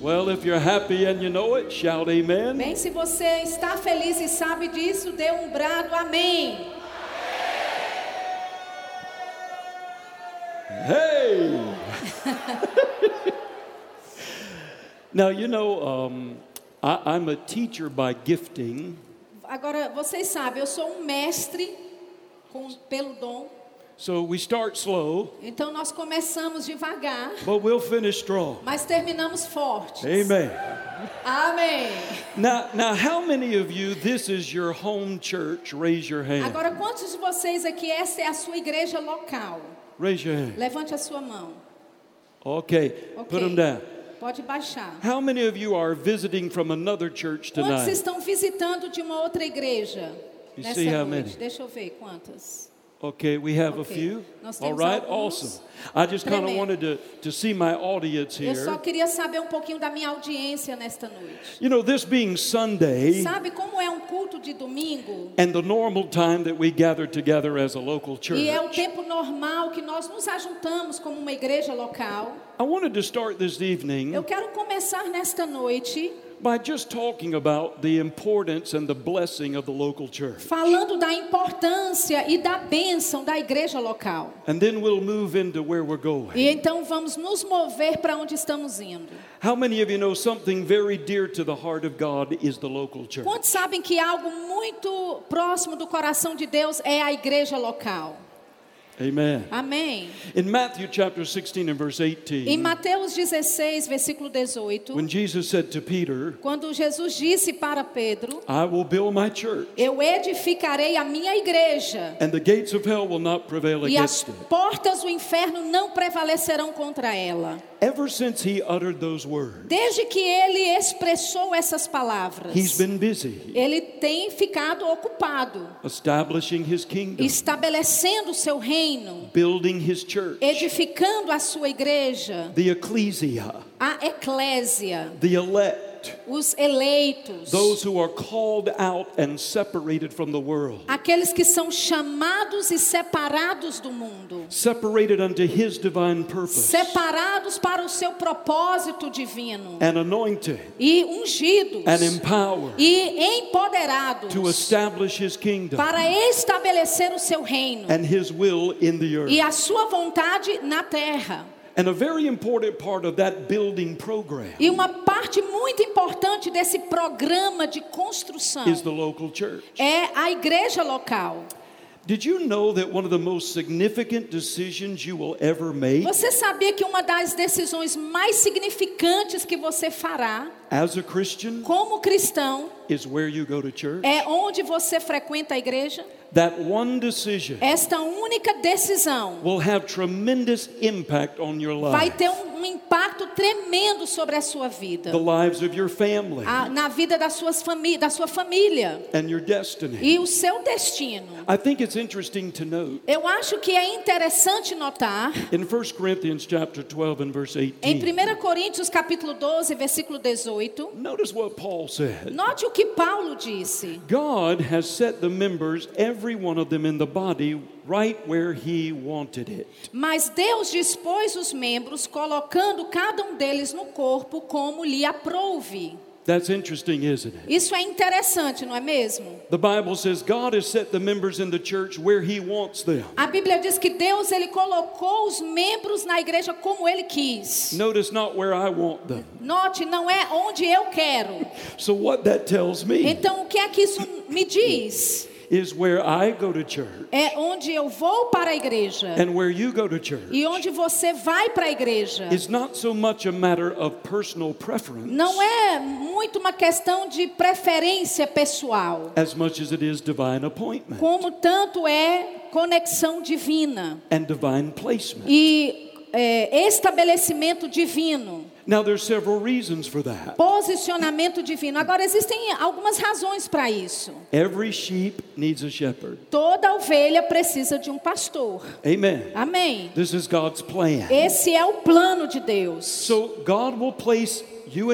Well, if you're happy and you know it, shout amen. Bem, se você está feliz e sabe disso, dê um brado amém. Hey! now, you know, um, I, I'm a teacher by gifting, Agora, vocês sabem, eu sou um mestre com, pelo dom. So we start slow, Então nós começamos devagar, but we'll finish strong. mas terminamos fortes. Amen. Amém. Now, now, how many of you, this is your home church? Raise your hand. Agora, quantos de vocês aqui essa é a sua igreja local? Raise your hand. Levante a sua mão. Okay, Ok. put them down. Pode baixar. How many of you are visiting from another church Quantos tonight? estão visitando de uma outra igreja You nessa noite? Deixa eu ver quantas. Okay, we have a few. All right, alguns. awesome. I just kind of wanted to, to see my audience Eu só here. queria saber um pouquinho da minha audiência nesta noite. You know, this being Sunday Sabe como é um culto de domingo? and the normal time that we gather together as a local church, E é o tempo normal que nós nos ajuntamos como uma igreja local. I wanted to start this evening Eu quero começar nesta noite by just talking about the importance and the blessing of the local church. falando da importância e da bênção da igreja local. And then we'll move into where we're going. E então vamos nos mover para onde estamos indo. How many of you know something very dear to the heart of God is the local church? Quantos sabem que algo muito próximo do coração de Deus é a igreja local? Amen. Amém. In Matthew chapter 16 and verse Em 18, Mateus 16, versículo 18, when Jesus said to Peter, quando Jesus disse para Pedro: I will build my church, Eu edificarei a minha igreja, and the gates of hell will not prevail e as against it. portas do inferno não prevalecerão contra ela. Ever since he uttered those words, Desde que ele expressou essas palavras, he's been busy ele tem ficado ocupado, establishing his kingdom, estabelecendo o seu reino, building his church, edificando a sua igreja, the ecclesia, a eclésia, the elect, os eleitos, those who are called out and separated from the world, aqueles que são chamados e separados do mundo, separated unto his divine purpose, separados para o seu propósito divino. And anointed e ungidos. and empowered e empoderados. to establish his kingdom para estabelecer o seu reino. and his will in the earth. e a sua vontade na terra. And a very important part of that building program E uma parte muito importante desse programa de construção is the local church. é a igreja local. Você sabia que uma das decisões mais significantes que você fará as a Christian como cristão is where you go to church? é onde você frequenta a igreja? That one decision Esta única decisão will have tremendous impact on your vai life, ter um, um impacto tremendo sobre a sua vida, the lives of your family, a- na vida das suas fami da sua família and your destiny. e o seu destino. I think it's interesting to note Eu acho que é interessante notar in 1 Corinthians chapter 12 and verse em 18. 1 Coríntios capítulo 12, versículo 18, Notice what Paul said. note o que Paulo disse. God has set the members, every one of them in the body, right where He wanted it. Mas Deus dispôs os membros, colocando cada um deles no corpo como lhe aprouve. That's interesting, isn't it? Isso é interessante, não é mesmo? The Bible says God has set the members in the church where He wants them. A Bíblia diz que Deus ele colocou os membros na igreja como ele quis. Notice not where I want them. Note, não é onde eu quero. So, what that tells me Então, o que é que isso me diz? Is where I go to church É onde eu vou para a igreja and where you go to church e onde você vai para a igreja. is not so much a matter of personal preference Não é muito uma questão de preferência pessoal, as much as it is divine appointment como tanto é conexão divina and divine placement. e é, estabelecimento divino, Now, there's several reasons for that. posicionamento divino. Agora, existem algumas razões para isso. Every sheep needs a shepherd. Toda ovelha precisa de um pastor. Amen. Amém. This is God's plan. Esse é o plano de Deus. So God will place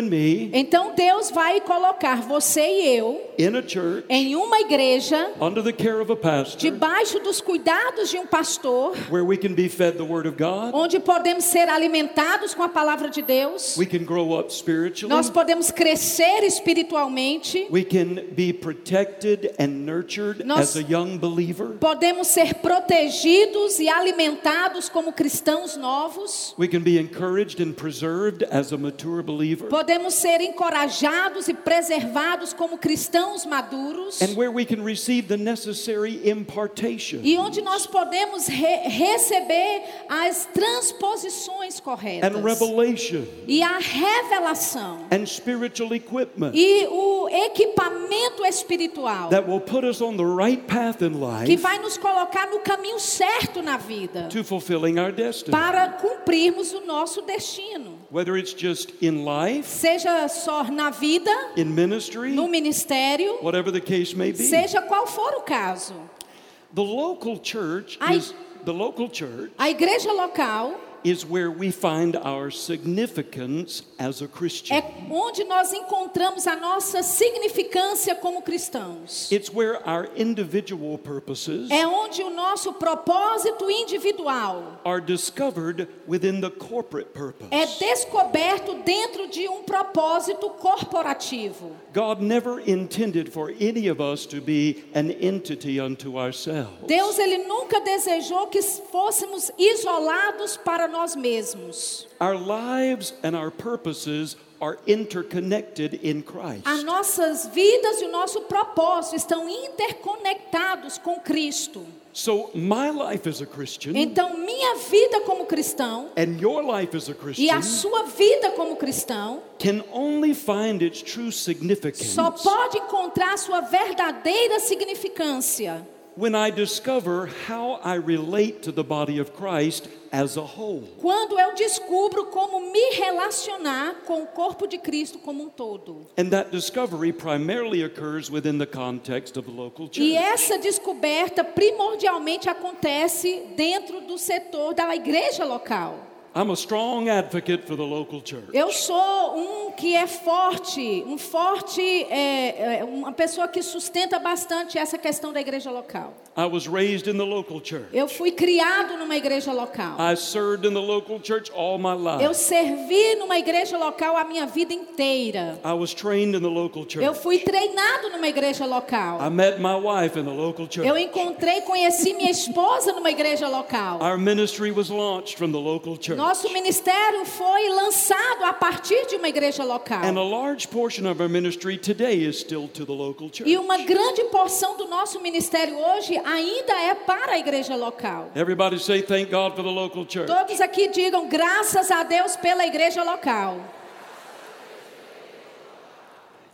me, Então Deus vai colocar você e eu in a church, em uma igreja, under the care of a pastor, debaixo dos cuidados de um pastor, where we can be fed the Word of God, onde podemos ser alimentados com a palavra de Deus, we can grow up spiritually, nós podemos crescer espiritualmente, we can be protected and nurtured Nós- as a young believer, podemos ser protegidos e alimentados como cristãos novos, we can be encouraged and preserved as a mature believer, podemos ser encorajados e preservados como cristãos maduros. and where we can receive the necessary impartation. E onde nós podemos re- receber as transposições corretas. E a revelação. and spiritual equipment E o equipamento espiritual. that will put us on the right path in Que life vai nos colocar no caminho certo na vida. to fulfilling our destiny. Para cumprirmos o nosso destino. Whether it's just in life, Seja só na vida, in ministry, no ministério, whatever the case may be. seja qual for o caso. The local church is the local church A igreja local is where we find our significance as a Christian. é onde nós encontramos a nossa significância como cristãos. It's where our individual purposes É onde o nosso propósito individual are discovered within the corporate purpose. é descoberto dentro de um propósito corporativo. God never intended for any of us to be an entity unto ourselves. Deus ele nunca desejou que fôssemos isolados para nós mesmos. Our lives and our purposes are interconnected in Christ. As nossas vidas e o nosso propósito estão interconectados com Cristo. So my life as a Christian Então, minha vida como cristão and your life as a e Christian a sua vida como cristão can only find its true só significance pode encontrar sua verdadeira significância when I discover how I relate to the body of Christ as a whole. quando eu descubro como me relacionar com o corpo de Cristo como um todo. And that discovery primarily occurs within the context of the local church. E essa descoberta primordialmente acontece dentro do setor da igreja local. I'm a strong advocate for the local church. Eu sou um que é forte, um forte, é, é, uma pessoa que sustenta bastante essa questão da igreja local. I was raised in the local church. Eu fui criado numa igreja local. I served in the local church all my Eu life. servi numa igreja local a minha vida inteira. I was trained in the local Eu church. fui treinado numa igreja I local. met my wife in the local church. Eu encontrei, conheci minha esposa numa igreja local. Our ministry was launched from the local church. Nosso ministério foi lançado a partir de uma igreja local. E uma grande porção do nosso ministério hoje ainda é para a igreja local. Everybody say thank God for the local church. Todos aqui digam graças a Deus pela igreja local. You know, the local church should be a place where we develop relationships.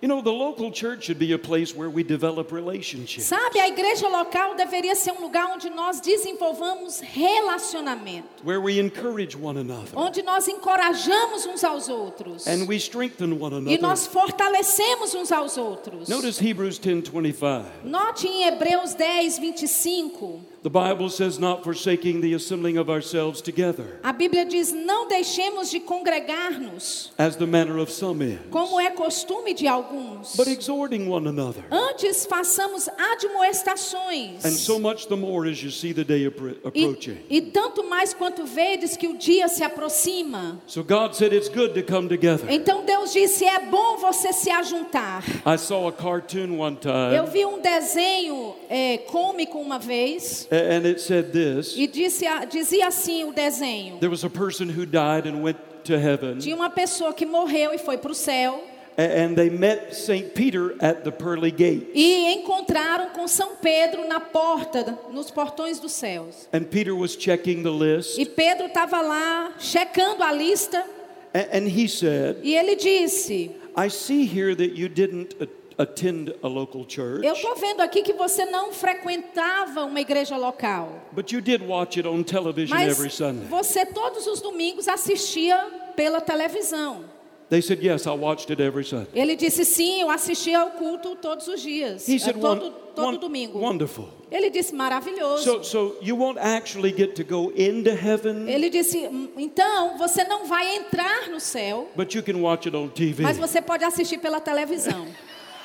Sabe, a igreja local deveria ser um lugar onde nós desenvolvamos relacionamento, Where we encourage one another onde nós encorajamos uns aos outros and we strengthen one e another. nós fortalecemos uns aos outros. Notice Hebrews 10:25. Note em Hebreus 10, 25. The Bible says not forsaking the assembling of ourselves together A Bíblia diz: Não deixemos de congregar-nos, as the manner of some is, como é costume de alguns. but exhorting one another. Antes façamos admoestações. And so much the more as you see the day appro- approaching. E, e tanto mais quanto vedes que o dia se aproxima. So God said it's good to come together. Então Deus disse: é bom você se ajuntar. I saw a cartoon one Eu time vi um desenho é, cômico uma vez and it said this. e disse, dizia assim o desenho: There was a person who died and went to heaven tinha uma pessoa que morreu e foi para o céu and they met St. Peter at the pearly gate. e encontraram com São Pedro na porta, nos portões dos céus. And Peter was checking the list E Pedro estava lá checando a lista a- and he said, e ele disse: I see here that you didn't attend a local church, Eu estou vendo aqui que você não frequentava uma igreja local. but you did watch it on television Mas every Sunday. você todos os domingos assistia pela televisão. They said, Yes, I watched it every Sunday. Ele disse sim, eu assistia ao culto todos os dias, He said, todo, "Won- todo won- domingo. Wonderful. Ele disse maravilhoso. So, so you won't actually get to go into heaven, Ele disse, "Hum, então você não vai entrar no céu, but you can watch it on TV. mas você pode assistir pela televisão.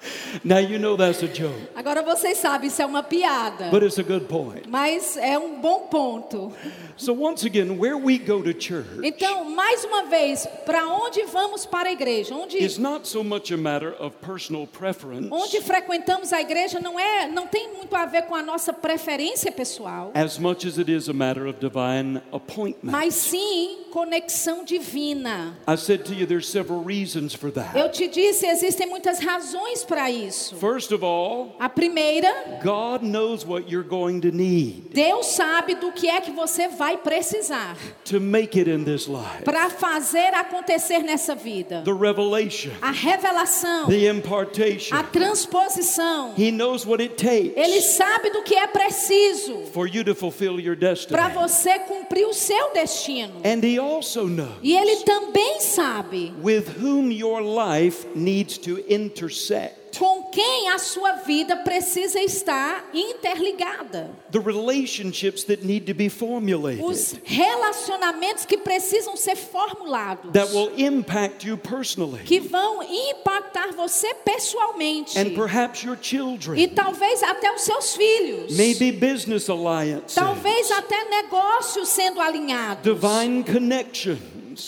Now you know that's a joke, Agora vocês sabem, isso é uma piada, but it's a good point. mas é um bom ponto. So once again, where we go to church Então, mais uma vez, para onde vamos para a igreja? Onde, is not so much a matter of personal preference onde frequentamos a igreja não é, não tem muito a ver com a nossa preferência pessoal, as much as it is a matter of divine appointment. mas sim conexão divina. I said to you there's several reasons for that. Eu te disse, existem muitas razões para isso. First of all, A primeira, God knows what you're going to need Deus sabe do que é que você vai precisar to make it in this life. para fazer acontecer nessa vida. The revelation, A revelação, the impartation. a transposição. He knows what it takes Ele sabe do que é preciso for you to fulfill your destiny. para você cumprir o seu destino. And he also knows E ele também sabe with whom your life needs to intersect. Com quem a sua vida precisa estar interligada. The relationships that need to be formulated Os relacionamentos que precisam ser formulados. that will impact you personally que vão impactar você pessoalmente. and perhaps your E children, talvez até os seus filhos. maybe business alliances, Talvez até negócios sendo alinhados. divine connections.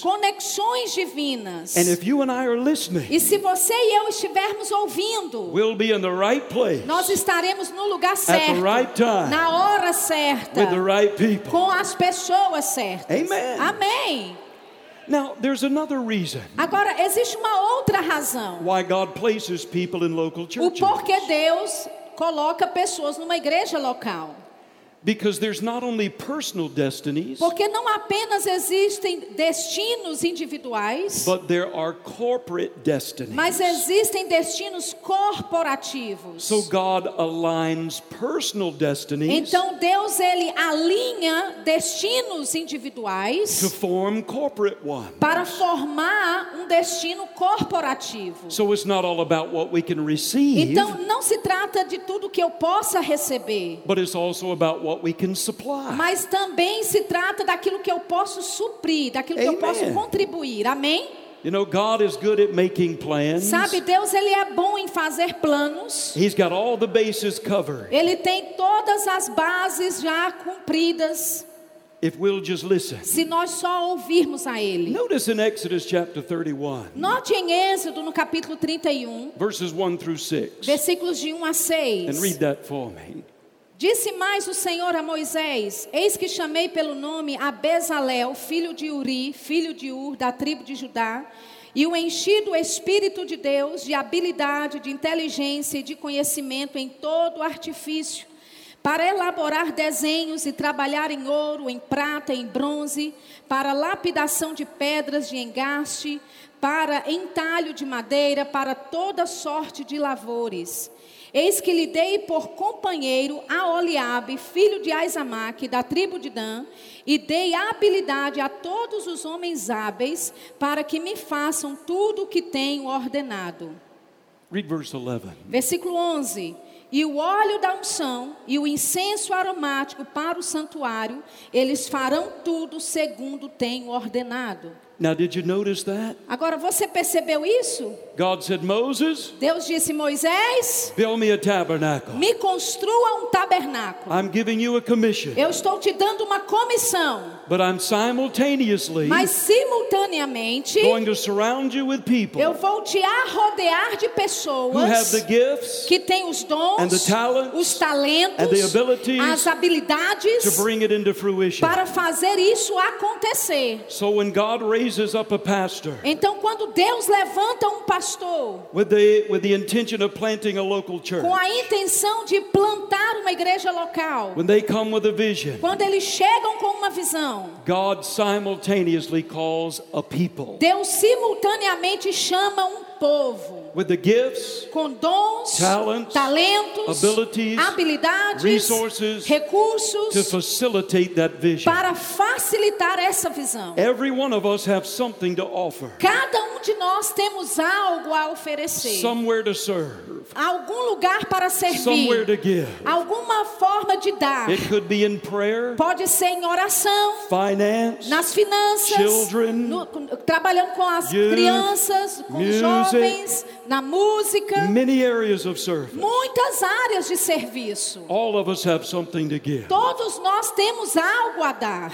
Conexões divinas. And if you and I are listening, E se você e eu estivermos ouvindo, we'll be in the right place nós estaremos no lugar at certo, the right time na hora certa, with the right people. com as pessoas certas. Amen. Amém. Now, there's another reason Agora, existe uma outra razão. why God places people in local O churches. porquê Deus coloca pessoas numa igreja local. Because there's not only personal destinies, Porque não apenas existem destinos individuais, but there are corporate destinies. mas existem destinos corporativos. So God aligns personal destinies Então Deus ele alinha destinos to individuais form corporate ones. para formar um destino corporativo. So it's not all about what we can receive, Então não se trata de tudo que eu possa receber, but it's also about what we can supply. mas também se trata daquilo que eu posso suprir, daquilo que eu Amen. posso contribuir. Amém? You know, God is good at making plans. Sabe, Deus ele é bom em fazer planos. He's got all the bases covered. Ele tem todas as bases já cumpridas, If we'll just listen. se nós só ouvirmos a Ele. Notice in Exodus chapter 31, Note em Êxodo, no capítulo 31, verses 1 through 6, versículos de 1 a and 6. read that for me. Disse mais o Senhor a Moisés: Eis que chamei pelo nome a filho de Uri, filho de Ur, da tribo de Judá, e o enchi do Espírito de Deus, de habilidade, de inteligência e de conhecimento em todo artifício, para elaborar desenhos e trabalhar em ouro, em prata, em bronze, para lapidação de pedras de engaste, para entalho de madeira, para toda sorte de lavores. Eis que lhe dei por companheiro a Oliabe, filho de Aizamaque, da tribo de Dan, e dei habilidade a todos os homens hábeis, para que me façam tudo o que tenho ordenado. Read verse 11. Versículo 11. E o óleo da unção e o incenso aromático para o santuário, eles farão tudo segundo tenho ordenado. Now, did you notice that? Agora, você percebeu isso? God said, Moses, Deus disse: Moisés, build me a tabernacle. me construa um tabernáculo. I'm giving you a commission, Eu estou te dando uma comissão, but I'm simultaneously mas simultaneamente going to surround you with people eu vou te arrodear de who have pessoas the gifts que têm os and dons, the talents os and the talentos, abilities as habilidades to bring it into fruition. para fazer isso acontecer. So when God raises up a pastor. Então, quando Deus levanta um pastor with the with the intention of planting a local church, com a intenção de plantar uma igreja local, when they come with a vision, quando eles chegam com uma visão, God simultaneously calls a people. Deus simultaneamente chama um povo with the gifts, com dons, Talents, talentos, abilities, habilidades, resources to facilitate that vision. para facilitar essa visão. Every one of us have something to offer, Cada um de nós temos algo a oferecer, somewhere to serve, algum lugar para servir, alguma forma de dar. Prayer, Pode ser em oração, finance, nas finanças, Children, no- trabalhando com as youth, crianças, com os music, jovens, na música, muitas áreas de serviço. All of us have something to give. Todos nós temos algo a dar.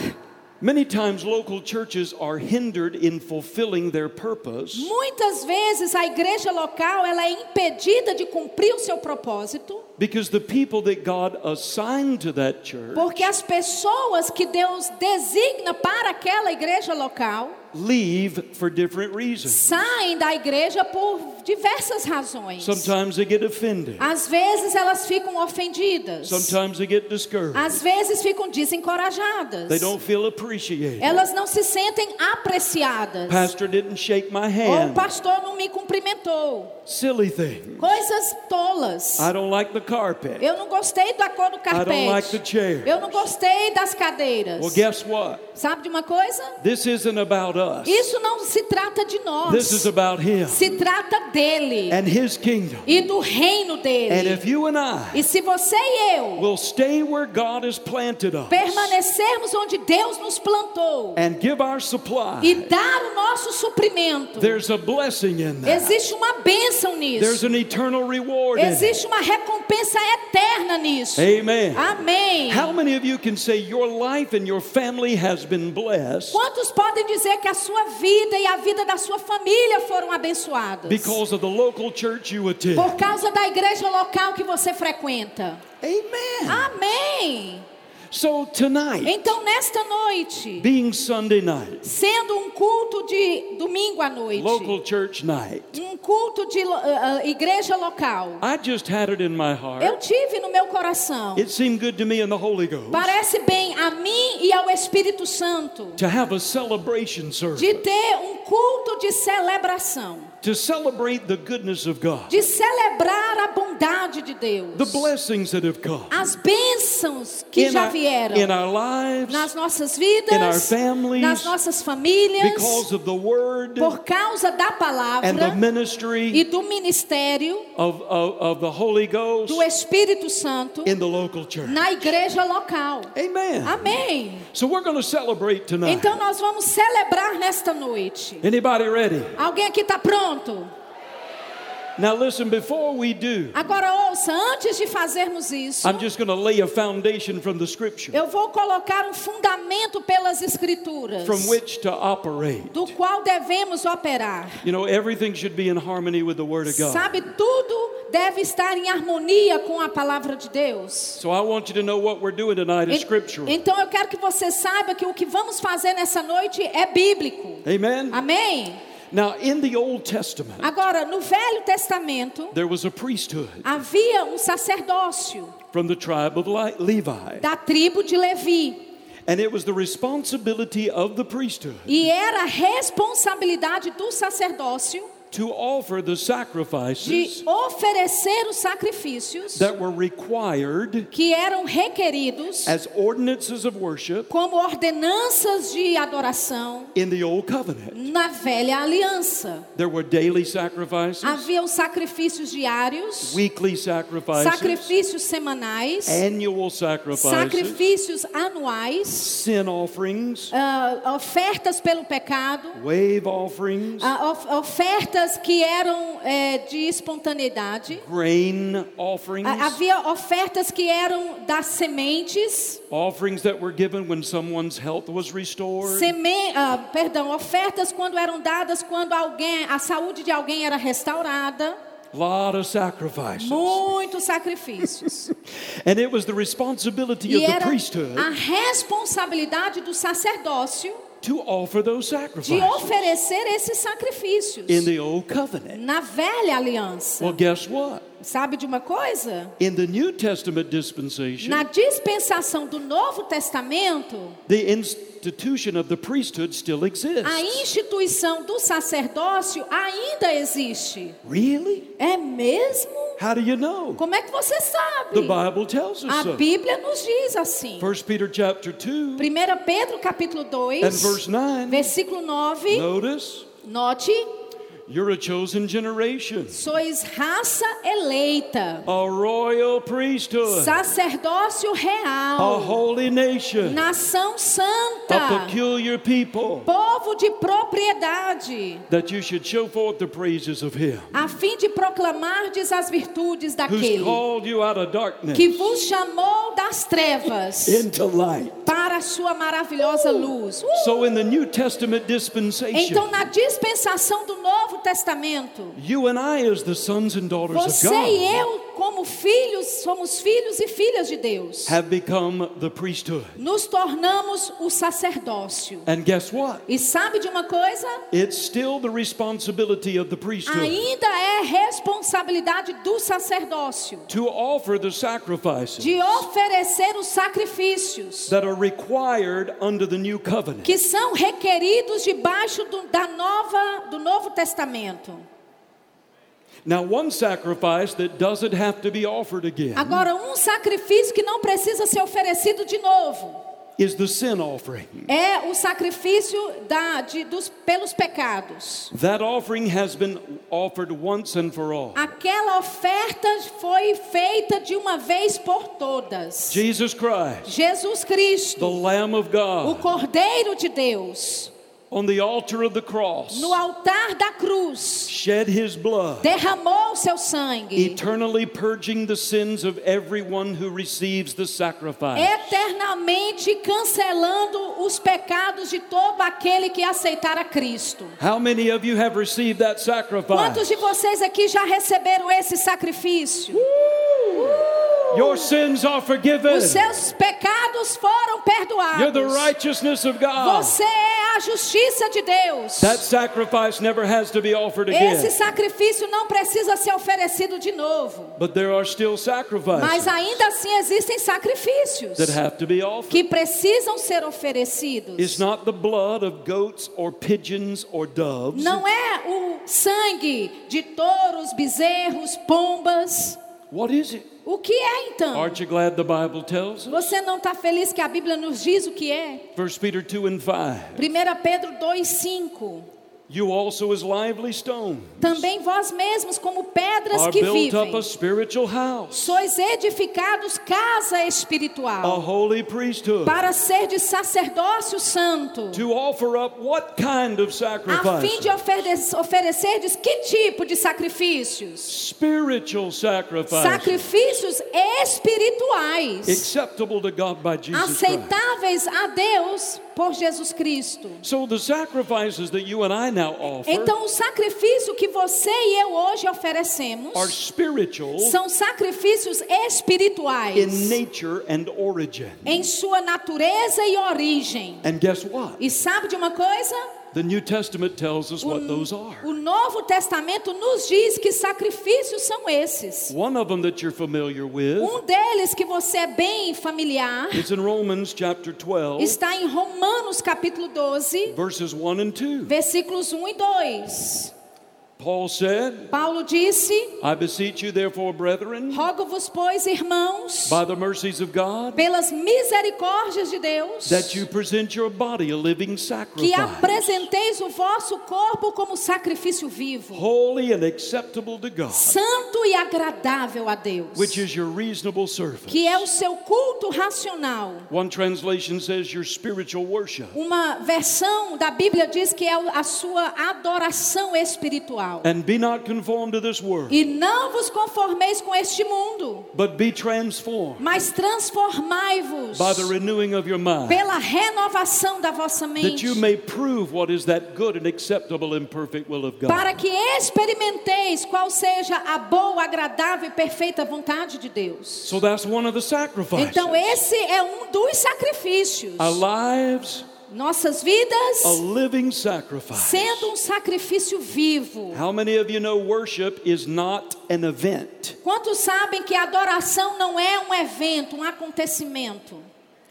Many times local churches are hindered in fulfilling their purpose. Muitas vezes a igreja local ela é impedida de cumprir o seu propósito, because the people that God assigned to that church porque as pessoas que Deus designa para aquela igreja local leave for different reasons. saem da igreja por diversas razões. Sometimes they get offended. Às vezes elas ficam ofendidas. Sometimes they get discouraged. Às vezes ficam desencorajadas. They don't feel appreciated. Elas não se sentem apreciadas. Pastor didn't shake my Ou o hand. pastor não me cumprimentou. Silly thing. Coisas tolas. I don't like the carpet. Eu não gostei da cor do I don't like the carpete. chair. Eu não gostei das cadeiras. Well, guess what? Sabe de uma coisa? This isn't about us. Isso não se trata de nós. This is about Him Se trata dele and His kingdom. e do reino And dele. if you and I E se você e eu will stay where God has planted us permanecermos onde Deus nos plantou and give our supply, e dar o nosso suprimento, there's a blessing in that. existe uma bênção There's nisso. an eternal reward. Existe uma recompensa eterna nisso. Amen. Amém. How many of you can say your life and your family has been blessed Quantos podem dizer que a sua vida e a vida da sua família foram abençoadas? because of the local church you attend? Por causa da igreja local que você frequenta. Amen. Amém. So tonight, Então, nesta noite, being Sunday night, sendo um culto de domingo à noite, local church night, um culto de ah, igreja local, I just had it in my eu heart. tive no meu coração. It seemed good to me in the Holy Ghost Parece bem a mim e ao Espírito Santo to have a celebration service, de ter um culto de celebração, to celebrate the goodness of God, de celebrar a bondade de Deus, the blessings that have come as bênçãos que in já our, vieram in our lives nas nossas in our vidas, families, nas nossas famílias, because of the Word por causa da and the palavra ministry e do ministério of, of, of the Holy Ghost do Espírito Santo in the local church. na igreja local. Amen. Amém. So we're going to celebrate tonight. Então nós vamos celebrar nesta noite. Anybody ready? Alguém aqui está pronto? Now listen, before we do, Agora ouça, antes de fazermos isso, I'm just going to lay a foundation from the scripture eu vou colocar um fundamento pelas escrituras, from which to operate. do qual devemos operar. You know, everything should be in harmony with the Word of God. Sabe, tudo deve estar em harmonia com a palavra de Deus. So I want you to know what we're doing tonight is En- scriptural. Então eu quero que você saiba que o que vamos fazer nessa noite é bíblico. Amen? Amém? Now, in the Old Testament, Agora, no Velho Testamento, there was a priesthood havia um sacerdócio from the tribe of Le- Levi. da tribo de Levi. And it was the responsibility of the priesthood E era a responsabilidade do sacerdócio to offer the de sacrifices oferecer os sacrifícios that were required que eram requeridos as ordinances of worship como ordenanças de adoração in the Old Covenant. na velha aliança. There were daily sacrifices, Havia os sacrifícios diários, weekly sacrifices, sacrifícios semanais, annual sacrifices, sacrifícios anuais, sin offerings, ah, ofertas pelo pecado, wave offerings, ah, of- ofertas que eram eh, de espontaneidade. grain offerings, Havia ofertas que eram das sementes, offerings that were given when someone's health was restored. ah, perdão, ofertas quando eram dadas quando alguém, a saúde de alguém era restaurada. lot of sacrifices. Muitos sacrifícios. And it was the responsibility E of the era priesthood a responsabilidade do sacerdócio to offer those de sacrifices oferecer esses sacrifícios in the old covenant. na velha aliança. Well, guess what? Sabe de uma coisa? In the New Testament dispensation, Na dispensação do Novo Testamento, the institution of the priesthood still exists. a instituição do sacerdócio ainda existe. Really? É mesmo? How do you know? Como é que você The sabe? Bible tells us A. Bíblia nos diz assim. 1 Peter chapter 2 1 Pedro capítulo and 2, verse 9. versículo 9, Notice, note, you're a chosen generation, sois raça eleita, a royal priesthood, sacerdócio a real, holy nation, nação a santa, peculiar people, povo de propriedade, that you should show forth the praises of Him. A fim de proclamardes as virtudes who's daquele called you out of darkness. que vos chamou das trevas into light. para a sua maravilhosa luz. Uh! So, in the New Testament dispensation, Então, na dispensação do Novo Testamento, you and I, as the sons and daughters of você God, e eu, como filhos, somos filhos e filhas de Deus. have become the priesthood. Nos tornamos o sacerdócio. And guess what? E sabe de uma coisa? It's still the responsibility of the priesthood Ainda é responsabilidade do sacerdócio to offer the sacrifices de oferecer os sacrifícios that are required under the new covenant. que são requeridos debaixo do, da nova, do Novo Testamento. Now, one sacrifice that doesn't have to be offered again Agora, um sacrifício que não precisa ser oferecido de novo is the sin offering. é o sacrifício da, de, dos, pelos pecados. That offering has been offered once and for all. Aquela oferta foi feita de uma vez por todas. Jesus Christ, Jesus the Cristo, Lamb of o God, Cordeiro de Deus, on the altar of the cross, no altar da cruz, shed his blood, derramou seu sangue, eternally purging the sins of everyone who receives the sacrifice. eternamente cancelando os pecados de todo aquele que aceitar a Cristo. How many of you have received that Quantos sacrifice? de vocês aqui já receberam esse sacrifício? Your sins are forgiven. Os seus pecados foram You're the perdoados. righteousness of God. Você é a justiça de Deus. That sacrifice never has to be offered Esse sacrifício não precisa ser oferecido de novo. But there are still Mas ainda assim existem sacrifícios that have to be offered. que precisam ser oferecidos. It's not the blood of goats or pigeons or doves. Não é o sangue de touros, bezerros, pombas. What is it? O que é então? Aren't you glad the Bible tells us? Você não está feliz que a Bíblia nos diz o que é? 1 Peter 2 and 5. 1 Pedro 2,5 You also, as lively stones, Também vós mesmos, como pedras que built up vivem, a spiritual house, sois edificados casa a espiritual, holy priesthood, para ser de sacerdócio santo, to offer up what kind of a fim de sacrifice? ofere oferecerdes que tipo de sacrifícios? Spiritual sacrifice, Sacrifícios espirituais, acceptable to God by Jesus Christ. aceitáveis a Deus por Jesus Cristo. So the sacrifices that you and I Então, o sacrifício que você e eu hoje oferecemos são sacrifícios in espirituais nature and origin. em sua natureza e origem. And guess what? E sabe de uma coisa? The New Testament tells us what those are. O Novo Testamento nos diz que sacrifícios são esses. One of them that you're familiar with Um deles que você é bem familiar is in Romans chapter 12, está em Romanos capítulo 12, verses 1 and 2. versículos 1 e 2. Paul said, Paulo disse: I beseech you, therefore, brethren, Rogo-vos, pois, irmãos, by the mercies of God, pelas misericórdias de Deus, that you present your body a living que sacrifice, apresenteis o vosso corpo como sacrifício vivo, holy and acceptable to God, santo e agradável a Deus, which is your reasonable service. que é o seu culto racional. One translation says your spiritual worship. Uma versão da Bíblia diz que é a sua adoração espiritual. And be not conformed to this world, E não vos conformeis com este mundo, but be transformed mas transformai-vos by the renewing of your mind, pela renovação da vossa that mente, you may prove what is that good and acceptable and perfect will of God. para que experimenteis qual seja a boa, agradável e perfeita vontade de Deus. So that's one of the sacrifices. Então esse é um dos sacrifícios. Our lives Nossas vidas a living sacrifice. sendo um sacrifício vivo. How many of you know worship is not an event? Quantos sabem que adoração não é um evento, um acontecimento?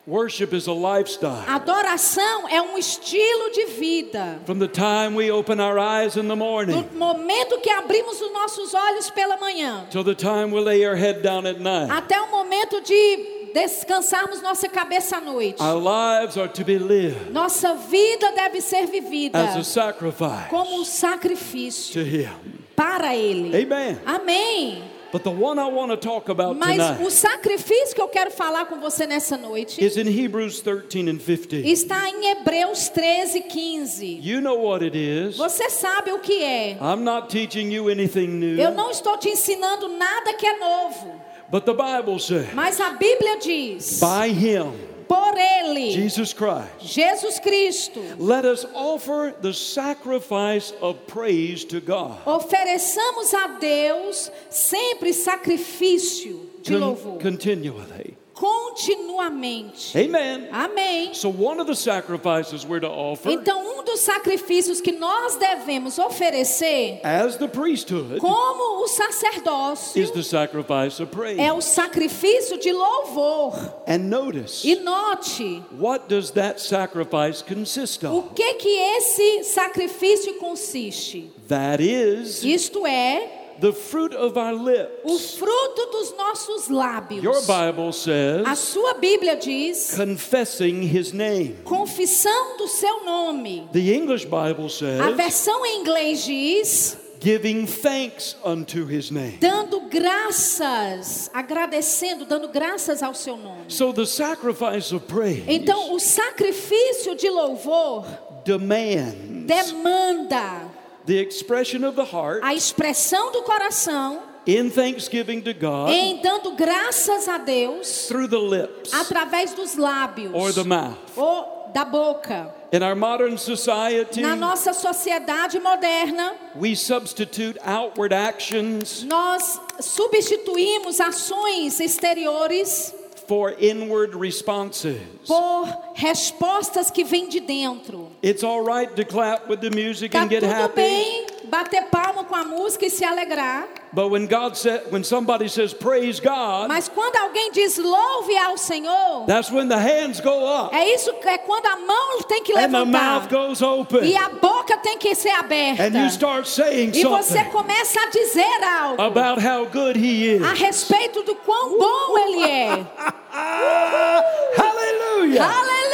Worship is a lifestyle. Adoração é um estilo de vida. From the time we open our eyes in the morning Do momento que abrimos os nossos olhos pela manhã, till the time we lay our head down at night, até o momento de descansarmos nossa cabeça à noite. our lives are to be lived Nossa vida deve ser vivida as a sacrifice como um sacrifício to Him. para Ele. Amen. Amém. But the one I want to talk about Mas o tonight sacrifício que eu quero falar com você nessa noite is in Hebrews 13 and 15. está em Hebreus 13, 15. You know what it is. Você sabe o que é. I'm not teaching you anything new, Eu não estou te ensinando nada que é novo, but the Bible says, mas a Bíblia diz: by Him, por Ele, Jesus Christ, Jesus Cristo, let us offer the sacrifice of praise to God. ofereçamos a Deus sempre sacrifício de Con- louvor, continually. Continuamente. Amen. Amém. So one of the sacrifices we're to offer Então, um dos sacrifícios que nós devemos oferecer, as the priesthood como o is sacerdócio, the sacrifice of praise. é o sacrifício de louvor. And notice, E note, what does that sacrifice consist o of? que que esse sacrifício consiste? That is Isto é the fruit of our o lips. fruto dos nossos lábios. Your Bible A says, sua Bíblia diz confessing his name. confissão do seu nome. The English Bible A says, versão em inglês diz giving thanks unto his name. dando graças, agradecendo, dando graças ao seu nome. So the sacrifice of praise Então, o sacrifício de louvor demands demanda the expression of the heart a expressão do coração in thanksgiving to God em dando graças a Deus through the lips através dos lábios or the mouth. ou da boca. In our modern society, Na nossa sociedade moderna, we substitute outward actions nós substituímos ações exteriores for inward responses. por respostas que vêm de dentro. It's all right to clap with the music Tá and get tudo happy, bem bater palma com a música e se alegrar, but when God said, when somebody says praise God, mas quando alguém diz louve ao Senhor, that's when the hands go up é isso é quando a mão tem que levantar goes open e a boca tem que ser aberta. and you start saying E você começa a dizer algo about how good He is. a respeito do quão bom ele é. Hallelujah! Aleluia! So the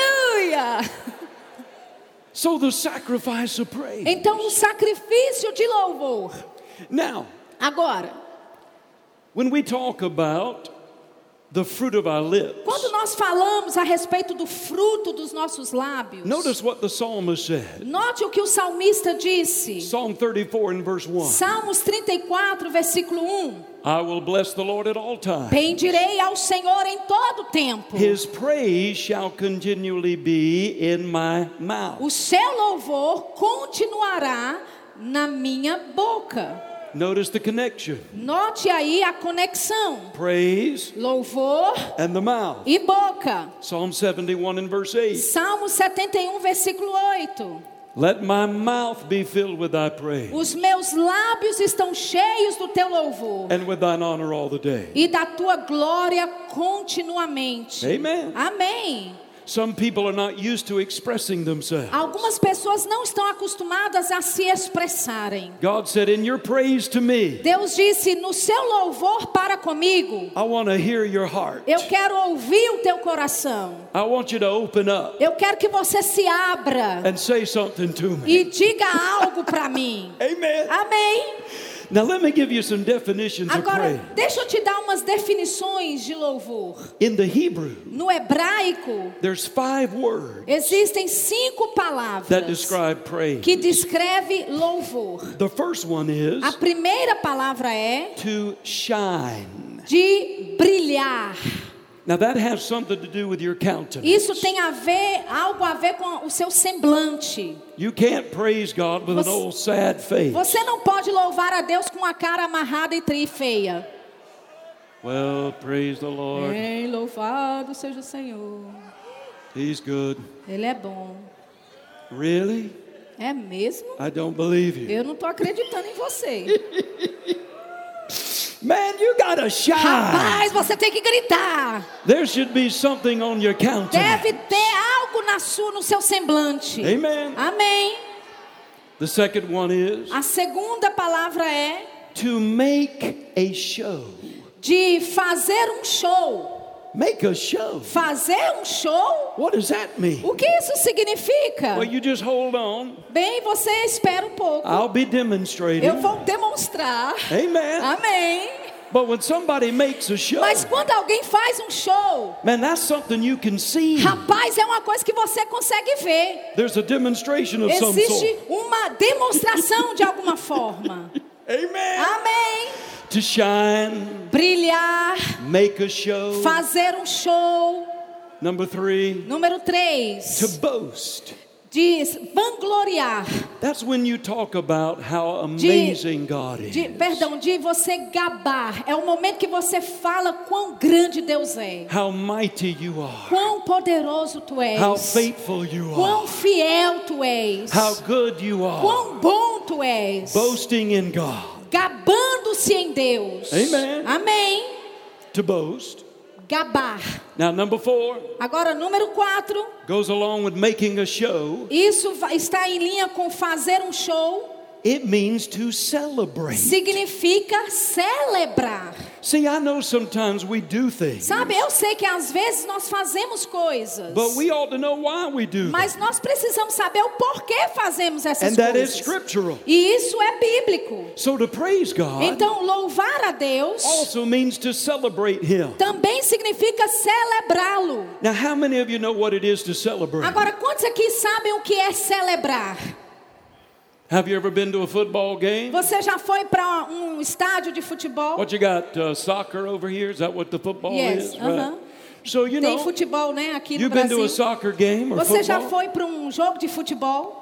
sacrifice of praise. Então o sacrifício de louvor. Now, Agora, when we talk about the fruit of our lips, quando nós falamos a respeito do fruto dos nossos lábios, notice what the psalmist said. note o que o salmista disse. Psalm 34 and verse 1. Salmos 34, versículo 1. I will bless the Lord at all times. Bendirei ao Senhor em todo tempo. His praise shall continually be in my mouth. O seu louvor continuará na minha boca. Notice the connection. Note aí a conexão. Praise Louvor and the mouth. e boca. Psalm 71 and verse 8. Salmo 71, versículo 8. Let my mouth be filled with thy praise Os meus lábios estão cheios do teu louvor and with thine honor all the day. e da tua glória continuamente. Amen. Amém. Some people are not used to expressing themselves. Algumas pessoas não estão acostumadas a se expressarem. God said, In your praise to me, Deus disse: No seu louvor para comigo, I want to hear your heart. eu quero ouvir o teu coração. I want you to open up Eu quero que você se abra and say something to me. e diga algo para mim. Amen. Amém. Now, let me give you some definitions of Agora, praise. deixa eu te dar umas definições de louvor. In the Hebrew, No hebraico, there's five words existem cinco that palavras describe praise. que descreve louvor. The first one is A primeira palavra é to shine. de brilhar. Now, that has something to do with your countenance. Isso tem a ver, algo a ver com o seu semblante. You can't praise God with an Você- old sad face. Você não pode louvar a Deus com a cara amarrada e tri feia. Well, praise the Lord. Bem louvado seja o Senhor. He's good. Ele é bom. Really? É mesmo? I don't believe you. Eu não tô acreditando em você. Man, you gotta shine. Rapaz, você tem que gritar. There should be something on your countenance. Deve ter algo na sua, no seu semblante. Amen. Amém. The second one is A segunda palavra é to make a show. de fazer um show. Make a show. Fazer um show? What does that mean? O que isso significa? Well, you just hold on. Bem, você espera um pouco. I'll be demonstrating. Eu vou demonstrar. Amen. Amém. But when somebody makes a show, Mas quando alguém faz um show, man, that's something you can see. rapaz, é uma coisa que você consegue ver. There's a demonstration of some Existe sort. uma demonstração de alguma forma. Amen. Amém. To shine, Brilhar, make a show. fazer um show. Number three, Número to 3, boast. diz vangloriar. That's when you talk about how De, amazing God is. de, perdão, de você gabar. É o momento que você fala quão grande Deus é. How mighty you are. Quão poderoso tu és. How faithful you Quão are. fiel tu és. How good you are. Quão bom tu és. Boasting in God. Gabando-se em Deus. Amen. Amém. To boast. Gabar. Now, number four Agora, número 4. goes along with making a show. Isso está em linha com fazer um show. It means to celebrate. Significa celebrar. See, I know sometimes we do things, Sabe, eu sei que às vezes nós fazemos coisas. but we ought to know why we do. Mas nós precisamos saber o porquê fazemos essas And that is coisas. scriptural. E isso é bíblico. So to praise God Então, louvar a Deus also means to celebrate Him. também significa celebrá-lo. Now, how many of you know what it is to celebrate? Agora, quantos aqui sabem o que é celebrar? Have you ever been to a football game? Você já foi para um estádio de futebol? What you got? Uh, soccer over here? Is that what the football Yes, is? uh-huh. So you Tem know, futebol, né, aqui no you've been to a Brasil. soccer game or Você já foi para um jogo de futebol?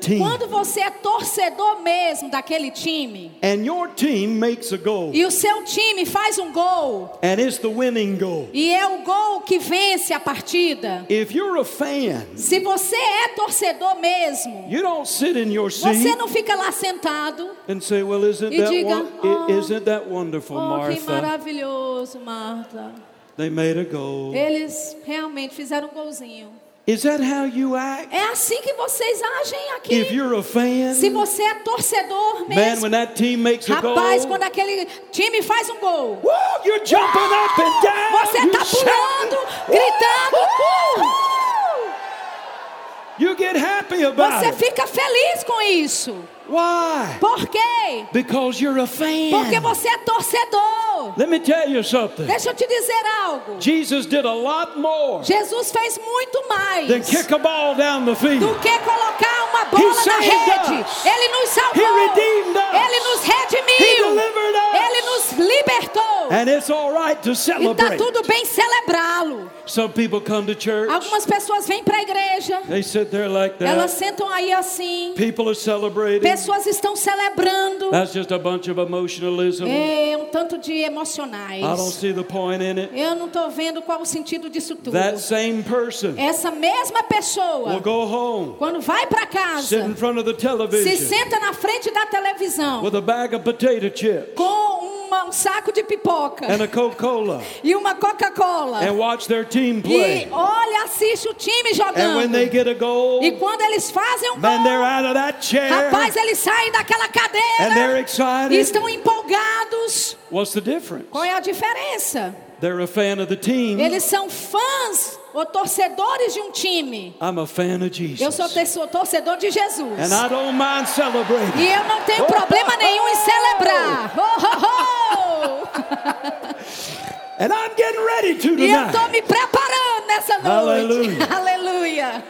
Team Quando você é torcedor mesmo daquele time and your team makes a goal e o seu time faz um gol and it's the winning goal, e é o gol que vence a partida. if you're a fan, Se você é torcedor mesmo, you don't sit in your você não fica lá sentado. and say, "Well, isn't E that diga, "Oh, i- isn't that wonderful, Oh, que Martha? maravilhoso, Marta. They made a goal." Eles realmente fizeram um golzinho. Is that how you act? É assim que vocês agem If aqui. you're a fan, Se você é torcedor man, mesmo, when that team makes a rapaz, goal, quando aquele time faz um gol, woo, you're jumping up and down. você está pulando, shouting, gritando. "Woo!" "Uhul!" You get happy about Você it. fica feliz com isso. Why? Por quê? Because you're a fan. Porque você é torcedor. Let me tell you something. Deixa eu te dizer algo. Jesus did a lot more Jesus fez muito mais than kick a ball down the field. do que colocar uma bola na saved rede. us. Ele nos salvou. He redeemed us. Ele nos He redimiu. delivered us. Ele nos libertou. And it's all right to E está celebrate. tudo bem celebrá-lo. Some people come to church. Algumas pessoas vêm para a igreja. They sit there like Elas that. sentam aí assim. People are celebrating. Pessoas estão celebrando. That's just a bunch of emotionalism. É um tanto de emocionais. I don't see the point in it. Eu não estou vendo qual o sentido disso tudo. That same person Essa mesma pessoa, will go home, quando vai para sit in casa, front of the se television senta na frente da televisão with a bag of potato chips com um saco de pipoca and a Coca-Cola e uma Coca-Cola and watch their team e play. olha, assiste o time jogando. they get a goal, E quando eles fazem um gol, out of that chair rapaz, eles saem daquela and they're cadeira e estão empolgados. What's the difference? Qual é a diferença? They're a fan of the team. Eles são fãs ou torcedores de um time. I'm a fan of Eu Jesus. sou te- sou torcedor de Jesus. And I don't mind celebrating. E eu não tenho problema nenhum em celebrar. Oh, And I'm getting ready to E eu estou tonight. me preparando nessa noite. Aleluia. Aleluia.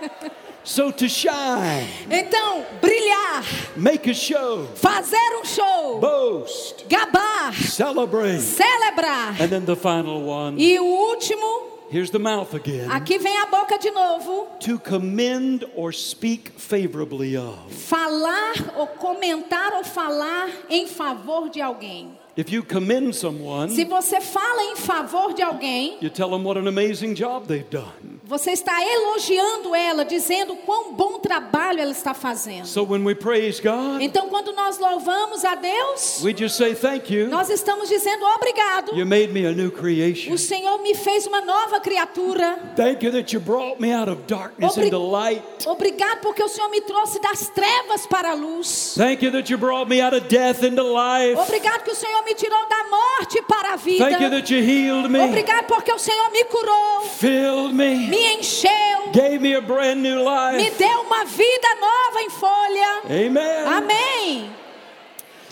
So to shine, Então, brilhar, make a show, fazer um show, boast, gabar, celebrate. celebrar. And then the final one. E o último, Here's the mouth again. aqui vem a boca de novo. To commend or speak favorably of. Falar ou comentar ou falar em favor de alguém. If you commend someone, Se você fala em favor de alguém, you tell them what an amazing job they've done. Você está elogiando ela, dizendo quão bom trabalho ela está fazendo. So when we praise God, Então, quando nós louvamos a Deus, we just say thank you. nós estamos dizendo obrigado. You made me a new creation. O Senhor me fez uma nova criatura. Thank you that you brought me out of darkness Obri- into light. Obrigado porque o Senhor me trouxe das trevas para a luz. Thank you that you brought me out of death into life. Obrigado que o Senhor me tirou da morte para a vida. Thank you that you healed me, Obrigado porque o Senhor me curou, filled me, me encheu, gave me a brand new me life. deu uma vida nova em folha. Amen. Amém.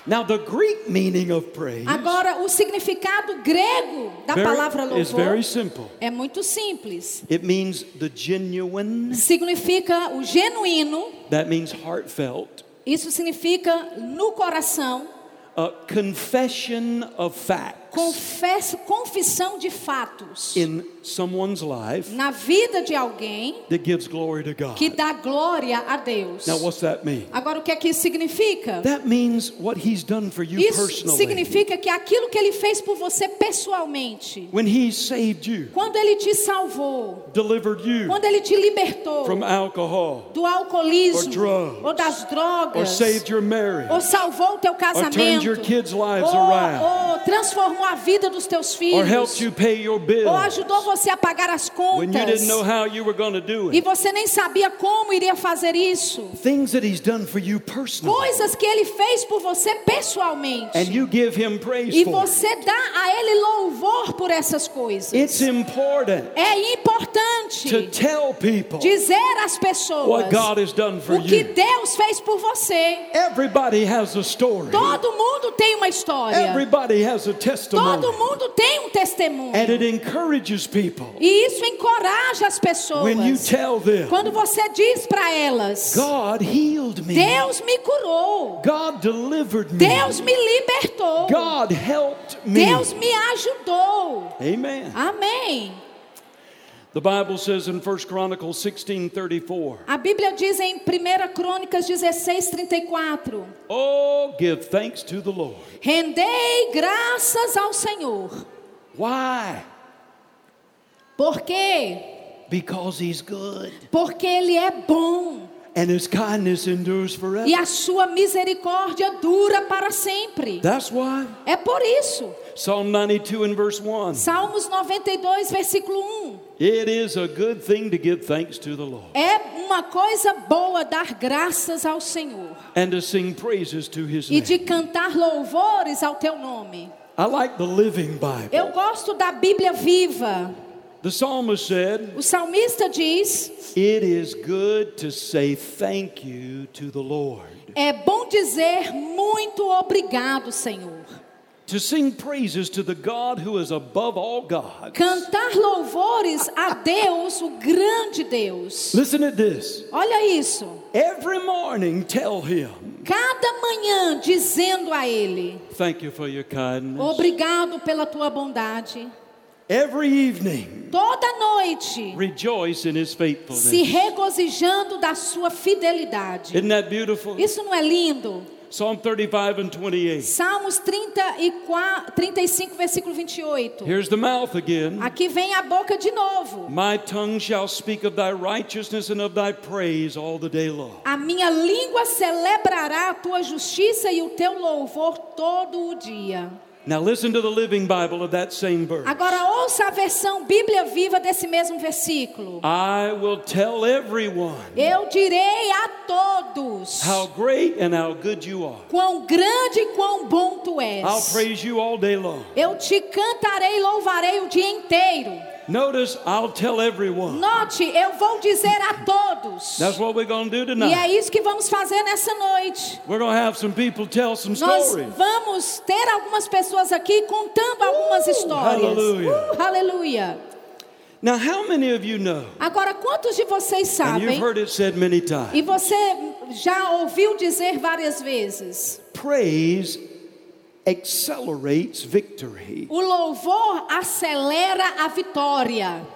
Now, the Greek meaning of praise Agora, o significado grego da very- palavra is very louvor simple. é muito simples. It means the genuine, Significa o genuíno, that means heartfelt, isso significa no coração, a confession of facts confesso, confissão de fatos in someone's life na vida de alguém that gives glory to God. que dá glória a Deus. Now, what's that mean? Agora, o que é que isso significa? That means what He's done for you Isso personally. significa que aquilo que ele fez por você pessoalmente, When He saved you, quando ele te salvou, delivered you quando ele te libertou from alcohol, do alcoolismo Or drugs. ou das or drogas, saved your marriage, ou salvou o teu casamento, your kids' lives ou, around. ou transformou a vida dos teus filhos, ou ajudou você a pagar as contas, e você nem sabia como iria fazer isso. Coisas que ele fez por você pessoalmente. And you give Him praise E você dá a ele louvor por essas coisas. It's important É importante to tell people dizer às pessoas what God has done for o que you. Deus fez por você. Everybody has a story. Todo mundo tem uma história. Testimony. Todo mundo tem um testemunho. And it encourages people E isso encoraja as pessoas. when you tell them, Quando você diz para elas: God healed me. Deus me curou. God delivered me. Deus me libertou. God helped me. Deus me ajudou. Amen. Amém. The Bible says in 1 Chronicles 16:34, A Bíblia diz em 1 Crônicas 16, 34: "Oh, give thanks to the Lord." Rendei graças ao Senhor. Why? Por quê? Because he's good Porque Ele é bom and his kindness endures forever. e a sua misericórdia dura para sempre. That's why É por isso. Psalm 92 and verse 1. Salmos 92, versículo 1. It is a good thing to give thanks to the Lord É uma coisa boa dar graças ao Senhor and to sing praises to his e name. de cantar louvores ao teu nome. I like the Living Bible. Eu gosto da Bíblia viva. The psalmist said, O salmista diz: It is good to say thank you to the Lord. É bom dizer muito obrigado, Senhor. To sing praises to the God who is above all gods. Cantar louvores a Deus, o grande Deus. Listen to this. Olha isso. Every morning tell him, Cada manhã dizendo a Ele: Thank you for your kindness. Obrigado pela tua bondade. Every evening, Toda noite rejoice in his faithfulness. se regozijando da sua fidelidade. Isn't that beautiful? Isso não é lindo? Psalm 35 and 28. Salmos 34, 35, versículo 28. Here's the mouth again. Aqui vem a boca de novo. My tongue shall speak of thy righteousness and of thy praise all the day long. A minha língua celebrará a tua justiça e o teu louvor todo o dia. Now listen to the Living Bible of that same verse. Agora ouça a versão Bíblia viva desse mesmo versículo. I will tell everyone Eu direi a todos how great and how good you are. quão grande e quão bom tu I'll és. praise you all day long. Eu te cantarei e louvarei o dia inteiro. Notice, I'll tell everyone. Note, eu vou dizer a todos. That's what we're going to do E tonight. é isso que vamos fazer nessa noite. We're going to have some people tell some Nós stories. vamos ter algumas pessoas aqui contando algumas histórias. hallelujah. Uh, aleluia. Now, how many of you know, Agora, quantos de vocês and you've sabem, heard it said many times, e você já ouviu dizer várias vezes, praise accelerates victory. o louvor acelera a vitória.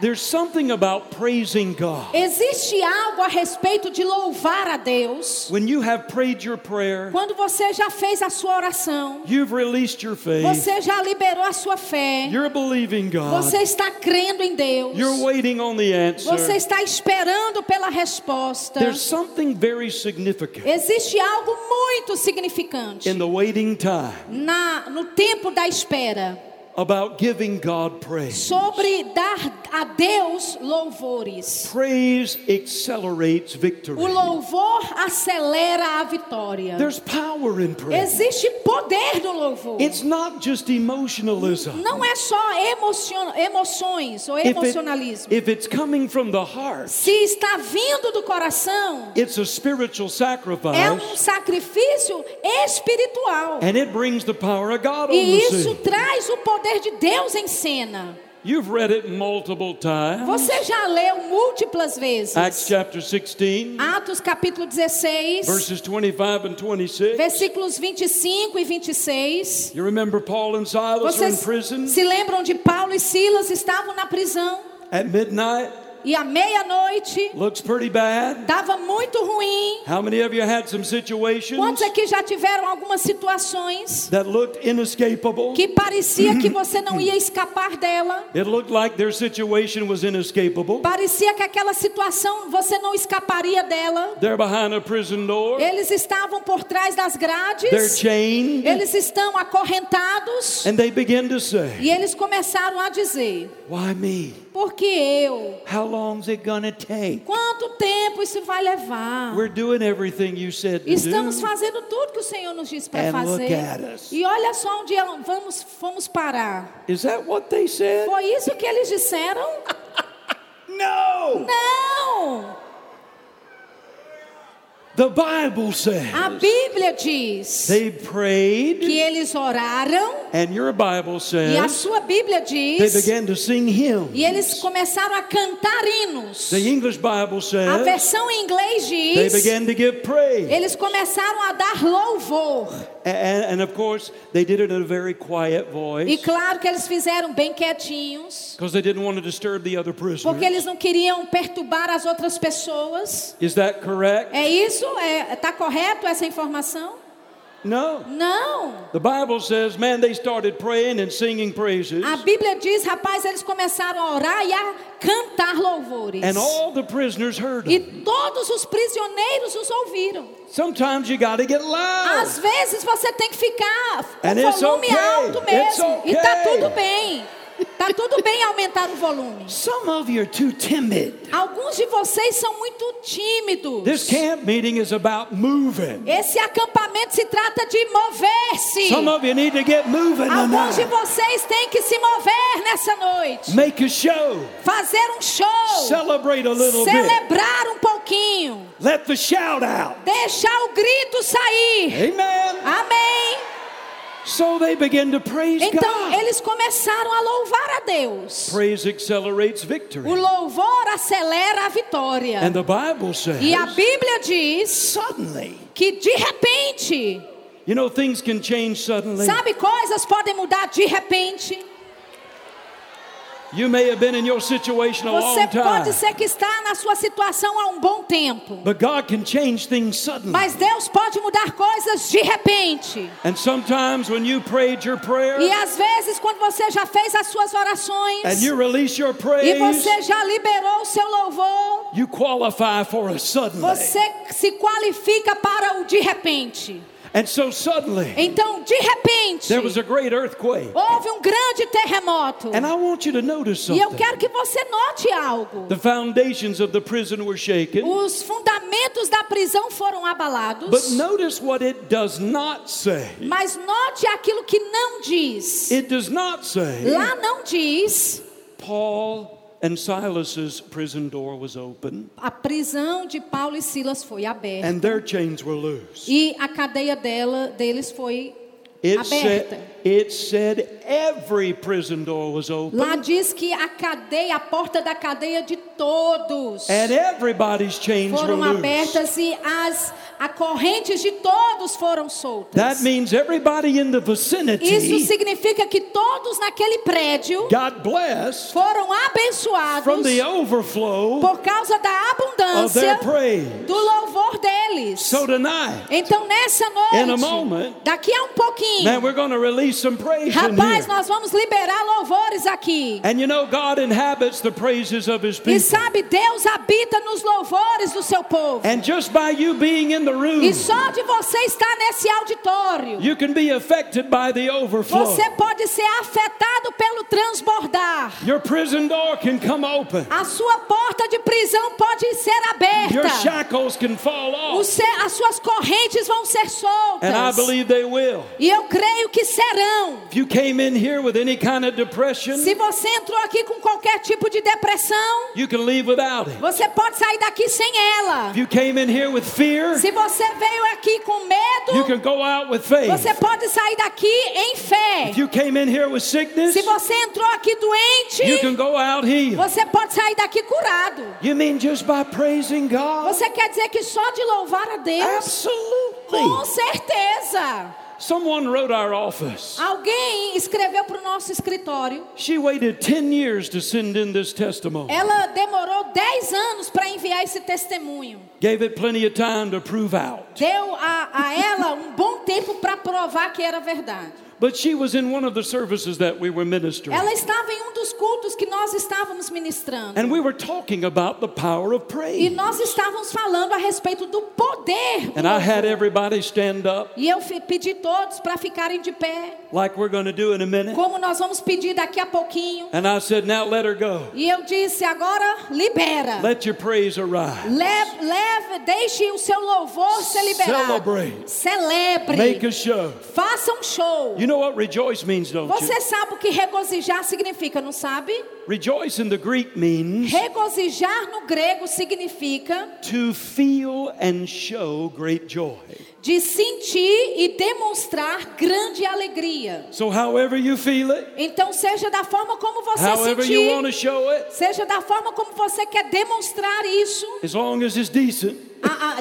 There's something about praising God. Existe algo a respeito de louvar a Deus. When you have prayed your prayer, Quando você já fez a sua oração, you've released your faith, você já liberou a sua fé, you're believing God, você está crendo em Deus, you're waiting on the você answer. está esperando pela resposta. There's something very significant Existe algo muito significante in the waiting time na, no tempo da espera about giving God praise. sobre dar a Deus louvores. Praise accelerates victory. O louvor acelera a vitória. There's power in praise. Existe poder no louvor. It's not just emotionalism. Não é só emocion, emoções ou If, it- emocionalismo. if it's coming from the heart, Se está vindo do coração, it's a spiritual sacrifice. é um sacrifício espiritual. and it brings the power of God E isso traz o poder de Deus em cena. You've read it multiple times. Você já leu múltiplas vezes. Acts chapter 16, Atos capítulo 16, verses 25 and 26. versículos 25 e 26. You remember Paul and Silas are in Vocês prison se lembram de Paulo e Silas estavam na prisão at midnight. E à meia-noite Looks pretty bad. estava muito ruim. How many of you had some situations Quantos aqui já tiveram algumas situações that looked inescapable? que parecia que você não ia escapar dela? It looked like their situation was inescapable. Parecia que aquela situação você não escaparia dela. They're behind a prison door. Eles estavam por trás das They're grades. chained. Eles estão acorrentados. And they begin to say, E eles começaram a dizer: Why me? Por que eu? How long's it gonna take? Quanto tempo isso vai levar? We're doing everything you said to Estamos do. fazendo tudo que o Senhor nos disse para And look fazer. at us. E olha só onde vamos, fomos parar. Is that what they said? Foi isso que eles disseram? No! Não! The Bible says A Bíblia diz they prayed, que eles oraram and your Bible e a says sua Bíblia they diz began to sing hymns. e eles começaram a cantar hinos. The English Bible A says versão em inglês they diz began to give praise. eles começaram a dar louvor. And, and of course, they did it in a very quiet E voice claro que eles fizeram bem quietinhos, because they didn't want to disturb the other porque prisoners. eles não queriam perturbar as outras pessoas. Is that correct? É isso? É, tá correto essa informação? No. Não. The Bible says, man, they started praying and singing praises, A Bíblia diz, rapaz, eles começaram a orar e a cantar louvores. and all the prisoners heard E them. todos os prisioneiros os ouviram. Sometimes you got to get loud. Às vezes você tem que ficar com And volume okay. alto mesmo. E tá okay. tudo bem. Tá tudo bem aumentar o volume. Some of you are too timid. Alguns de vocês são muito tímidos. This camp meeting is about moving. Esse acampamento se trata de mover-se. Some of you need to get moving Alguns de vocês têm que se mover nessa noite. Make a show. Fazer um show. Celebrate a little bit. Celebrar um pouquinho. Let the shout out. Deixar o grito sair. Amen. Amém. So they begin to praise Então God. eles começaram a louvar a Deus. Praise accelerates O victory. louvor acelera a vitória. And the Bible says, E a Bíblia diz suddenly, que de repente, you know, things can change suddenly. sabe, coisas podem mudar de repente. You may have been in your situation a Você long time, pode ser que está na sua situação há um bom tempo. but God can change things suddenly. Mas Deus pode mudar coisas de repente. And sometimes when you prayed your prayer E às vezes, quando você já fez as suas orações and you release your e você já liberou o seu louvor, you qualify for a suddenly. você se qualifica para o de repente. And so suddenly, Então, de repente, there was a great earthquake. houve um grande terremoto. And I want you to notice E eu something. quero que você note algo. The foundations of the prison were shaken. Os fundamentos da prisão foram abalados. But notice what it does not say. Mas note aquilo que não diz. It does not say Lá não diz. Paul and Silas's prison door was open A prisão de Paulo e Silas foi aberta. and their chains were loose. E a cadeia dela, deles foi It aberta. said, it said every prison door was open. Lá diz que a cadeia, a porta da cadeia de todos And everybody's chains were foram loose. abertas e as a correntes de todos foram soltas. That means everybody in the Isso vicinity significa que todos naquele prédio got blessed foram from abençoados the overflow por causa da of their abundância praise. do louvor deles. So tonight, Então nessa In a noite, moment, daqui a um pouquinho, man, we're going to release rapaz, nós vamos liberar louvores aqui. And you know, God inhabits the praises of His E people. sabe, Deus habita nos louvores do seu povo. And just by you being in the room, E só de você estar nesse auditório, you can be affected by the overflow. você pode ser afetado pelo transbordar. Your prison door can come open. A sua porta de prisão pode ser Your aberta. shackles can fall O off. se- as suas correntes vão ser And I soltas. believe they will. E eu creio que serão. If you came in here with any kind of depression, Se você entrou aqui com qualquer tipo de depressão, you can leave without it. você pode sair daqui sem ela. If you came in here with fear, Se você veio aqui com you medo, can go out with faith. você pode sair daqui em fé. If you came in here with sickness, Se você entrou aqui doente, you can go out healed. você pode sair daqui curado. You mean just by praising God? Você quer dizer que só de louvar a Deus? Com Absolutely. certeza. Someone wrote our office. Alguém escreveu para o nosso escritório. She waited 10 years to send in this testimony. Ela demorou 10 anos para enviar esse testemunho. Gave it plenty of time to prove out. Deu a, a ela um bom tempo para provar que era verdade. But she was in one of the services that we were ministering. Ela estava em um dos cultos que nós estávamos ministrando. And we were talking about the power of E praise. nós estávamos falando a respeito do poder. do And I had everybody stand up E eu pedi todos para ficarem de pé, like we're going to do in a minute. como nós vamos pedir daqui a pouquinho. And I said, now let her go. E eu disse: agora libera. Let your praise arise. Leve, leve, deixe o seu louvor ser liberado. Celebrate. Celebre. Make a show. Faça um show. You know what rejoice means, don't you? Você sabe o que regozijar significa, não sabe? Rejoice in the Greek means Regozijar no grego significa to feel and show great joy. de sentir e demonstrar grande alegria. So, however you feel it, Então, seja da forma como você however you want to sentir, show it, seja da forma como você quer demonstrar isso, as long as it's decent,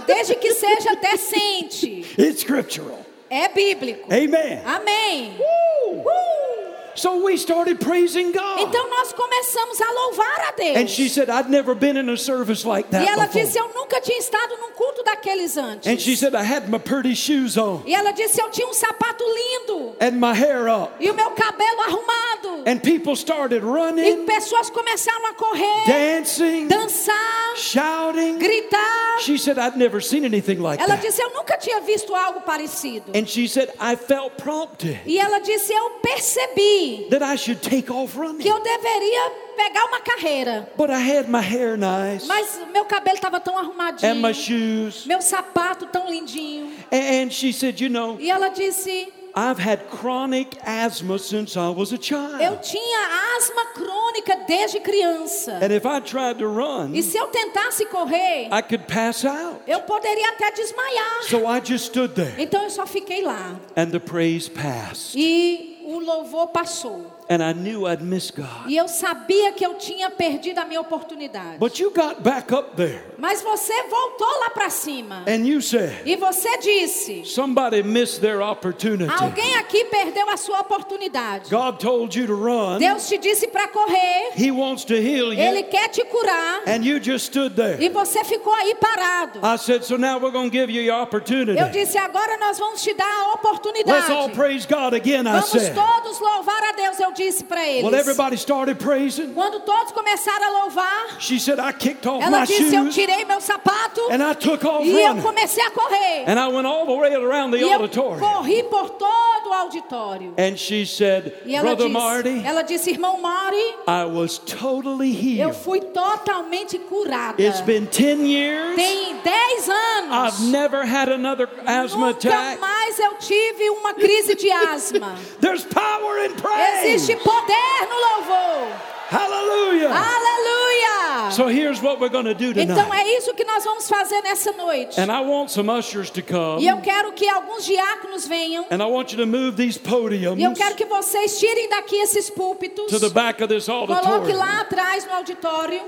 desde que seja decente. it's scriptural. É bíblico. Amen. Amém. Woo! Uh! So we started praising God. Então nós começamos a louvar a Deus. And she said, I'd never been in a service like E ela that disse: before. Eu nunca tinha estado num culto daqueles antes. And she said, I had my pretty shoes on E ela disse: Eu tinha um sapato lindo and my hair up. e o meu cabelo arrumado. And people started E running, pessoas começaram a correr, dancing, dançar, shouting. gritar. She said, I'd never seen anything like Ela that. disse: Eu nunca tinha visto algo parecido. And she said, I felt prompted E ela disse: Eu percebi that I should take off que eu deveria pegar uma carreira. But I had my hair nice Mas meu cabelo estava tão arrumadinho. and my shoes. Meu sapato tão lindinho. And she said, You know, E ela disse: I've had chronic asthma since I was a Eu child. tinha asma crônica desde criança. And if I tried to run, E se eu tentasse correr, I could pass out. eu poderia até desmaiar. So I just stood there Então eu só fiquei lá. and the praise passed. E o louvor passou. And I knew I'd miss God. E eu sabia que eu tinha perdido a minha oportunidade. But you got back up there Mas você voltou lá para cima. and you said, E você disse: Somebody missed their opportunity. Alguém aqui perdeu a sua oportunidade. God told you to run, Deus te disse para correr. He wants to heal Ele you, quer te curar. and you just stood there. E você ficou aí parado. I said, So now we're going to give you your opportunity. Eu disse: Agora nós vamos te dar a Let's all oportunidade. praise God again, I Vamos said. todos louvar a Deus, eu disse para Well, eles. everybody started praising. Quando todos começaram a louvar, She said, I kicked off ela my disse: Eu shoes tirei meu sapato and I took off e eu running. comecei a correr. And I went all the way around the E eu auditorium. corri por todo o auditório. And she said, E ela Brother disse, Marty, ela disse, irmão Mari, I was totally eu healed. fui totalmente curada. It's been 10 years. Tem 10 anos. I've never had another asthma Nunca attack. mais eu tive uma crise de asma. There's power in praise. Existe poder no louvor. Hallelujah. Aleluia! So here's what we're going to do Então tonight. é isso que nós vamos fazer nessa noite. And I want some ushers to come. E eu quero que alguns diáconos venham. And I want you to move these podiums E eu quero que vocês tirem daqui esses púlpitos. to the back of this Coloque auditorium. lá atrás no auditório.